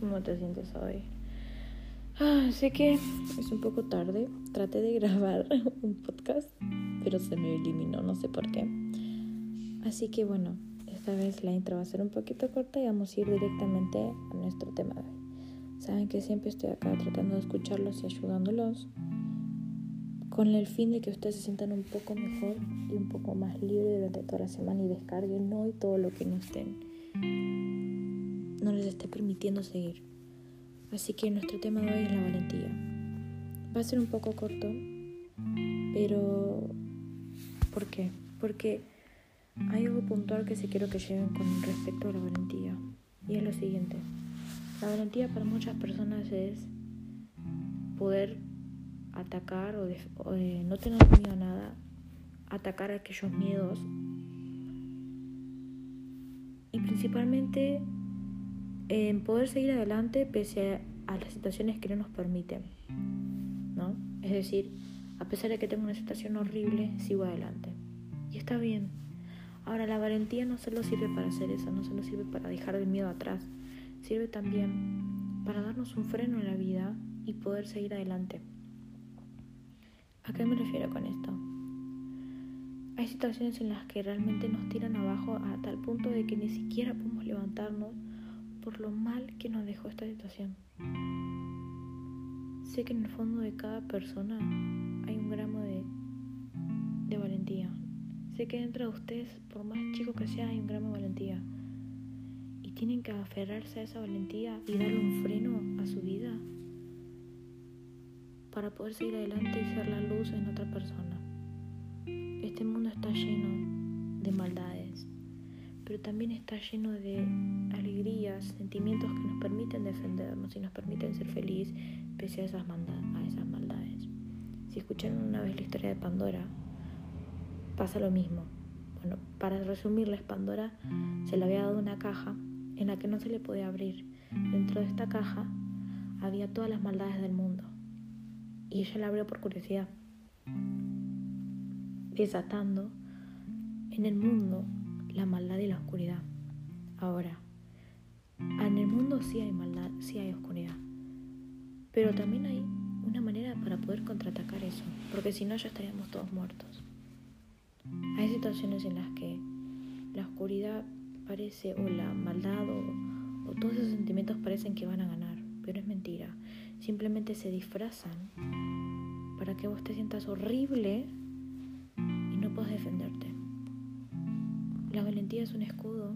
¿Cómo te sientes hoy? Ah, sé que es un poco tarde. Traté de grabar un podcast, pero se me eliminó, no sé por qué. Así que bueno, esta vez la intro va a ser un poquito corta y vamos a ir directamente a nuestro tema de hoy. Saben que siempre estoy acá tratando de escucharlos y ayudándolos con el fin de que ustedes se sientan un poco mejor y un poco más libre durante toda la semana y descarguen hoy todo lo que no estén no les esté permitiendo seguir. Así que nuestro tema de hoy es la valentía. Va a ser un poco corto, pero ¿por qué? Porque hay algo puntual que sí quiero que lleven con respecto a la valentía. Y es lo siguiente. La valentía para muchas personas es poder atacar o, no tener miedo a nada, atacar aquellos miedos y principalmente en poder seguir adelante pese a las situaciones que no nos permiten, ¿no? Es decir, a pesar de que tengo una situación horrible, sigo adelante. Y está bien. Ahora, la valentía no solo sirve para hacer eso, no solo sirve para dejar el miedo atrás, sirve también para darnos un freno en la vida y poder seguir adelante. ¿A qué me refiero con esto? Hay situaciones en las que realmente nos tiran abajo a tal punto de que ni siquiera podemos levantarnos por lo mal que nos dejó esta situación. Sé que en el fondo de cada persona hay un gramo de, de valentía. Sé que dentro de ustedes, por más chico que sea, hay un gramo de valentía. Y tienen que aferrarse a esa valentía y darle un freno a su vida para poder seguir adelante y ser la luz en otra persona. Este mundo está lleno de maldades, pero también está lleno de alegrías, sentimientos que nos permiten defendernos y nos permiten ser felices pese a esas, a esas maldades. Si escucharon una vez la historia de Pandora, pasa lo mismo. Bueno, para resumirles, Pandora se le había dado una caja en la que no se le podía abrir. Dentro de esta caja había todas las maldades del mundo. Y ella la abrió por curiosidad, desatando en el mundo la maldad y la oscuridad. Ahora, en el mundo sí hay maldad, sí hay oscuridad, pero también hay una manera para poder contraatacar eso, porque si no ya estaríamos todos muertos. Hay situaciones en las que la oscuridad parece, o la maldad, o, o todos esos sentimientos parecen que van a ganar, pero es mentira. Simplemente se disfrazan para que vos te sientas horrible es un escudo,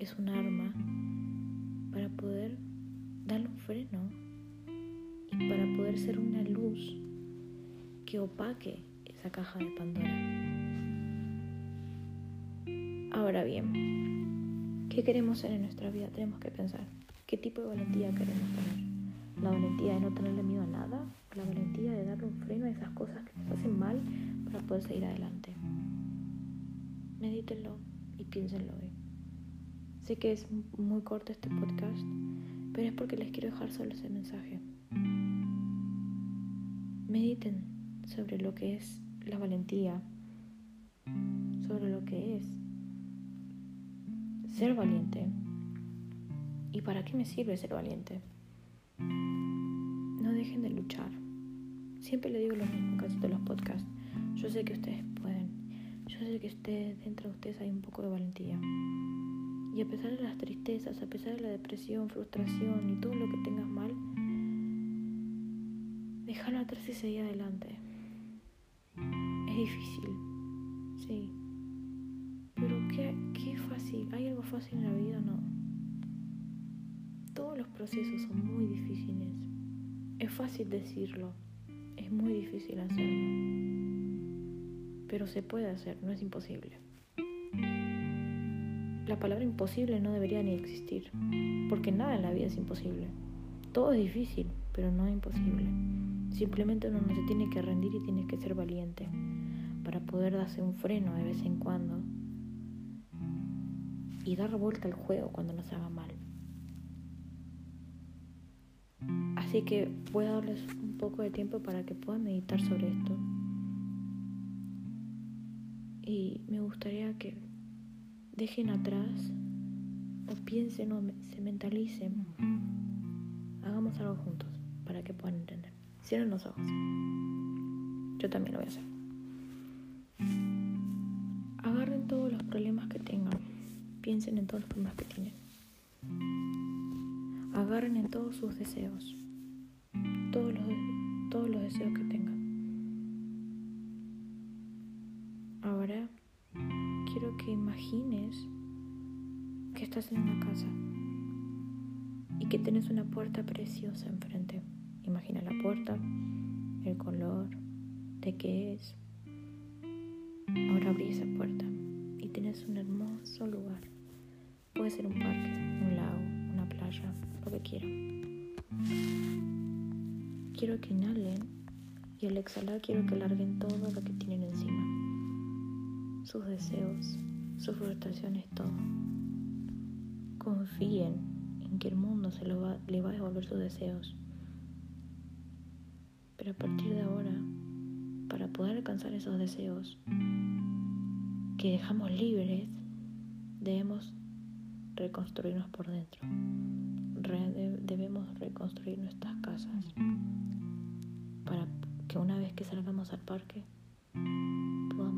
es un arma para poder darle un freno y para poder ser una luz que opaque esa caja de Pandora. Ahora bien, ¿qué queremos ser en nuestra vida? Tenemos que pensar, ¿qué tipo de valentía queremos tener? ¿La valentía de no tenerle miedo a nada? ¿La valentía de darle un freno a esas cosas que nos hacen mal para poder seguir adelante? Medítenlo y piénsenlo hoy. Sé que es muy corto este podcast, pero es porque les quiero dejar solo ese mensaje. Mediten sobre lo que es la valentía, sobre lo que es ser valiente y para qué me sirve ser valiente. No dejen de luchar. Siempre le digo lo mismo casi todos los podcasts. Yo sé que ustedes pueden. Yo sé que ustedes, dentro de ustedes hay un poco de valentía. Y a pesar de las tristezas, a pesar de la depresión, frustración y todo lo que tengas mal, déjalo atrás y seguir adelante. Es difícil, sí. Pero qué, qué fácil. ¿Hay algo fácil en la vida? No. Todos los procesos son muy difíciles. Es fácil decirlo, es muy difícil hacerlo. Pero se puede hacer, no es imposible. La palabra imposible no debería ni existir, porque nada en la vida es imposible. Todo es difícil, pero no es imposible. Simplemente uno no se tiene que rendir y tiene que ser valiente para poder darse un freno de vez en cuando y dar vuelta al juego cuando nos haga mal. Así que voy a darles un poco de tiempo para que puedan meditar sobre esto. Me gustaría que dejen atrás o piensen o se mentalicen hagamos algo juntos para que puedan entender. Cierren los ojos. Yo también lo voy a hacer. Agarren todos los problemas que tengan. Piensen en todos los problemas que tienen. Agarren en todos sus deseos. Todos los deseos que tengan. Imagines que estás en una casa y que tienes una puerta preciosa enfrente. Imagina la puerta, el color, de qué es. Ahora abrí esa puerta y tienes un hermoso lugar. Puede ser un parque, un lago, una playa, lo que quieran. Quiero que inhalen y al exhalar quiero que larguen todo lo que tienen encima. Sus deseos, sus frustraciones, todo. Confíen en que el mundo se lo va, le va a devolver sus deseos. Pero a partir de ahora para poder alcanzar esos deseos que dejamos libres, debemos reconstruirnos por dentro. debemos reconstruir nuestras casas para que una vez que salgamos al parque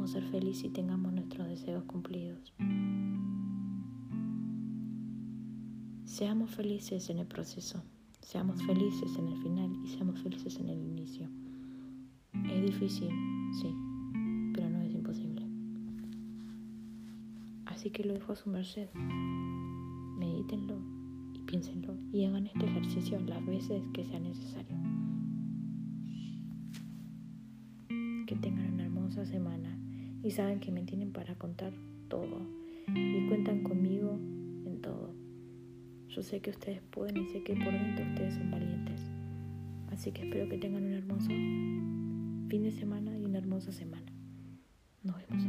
podamos ser felices y tengamos nuestros deseos cumplidos. Seamos felices en el proceso, seamos felices en el final y seamos felices en el inicio. Es difícil, sí, pero no es imposible. Así que lo dejo a su merced. Medítenlo y piénsenlo y hagan este ejercicio las veces que sea necesario. Que tengan una hermosa semana y saben que me tienen para contar todo y cuentan conmigo en todo. Yo sé que ustedes pueden y sé que por dentro ustedes son valientes. Así que espero que tengan un hermoso fin de semana y una hermosa semana. Nos vemos.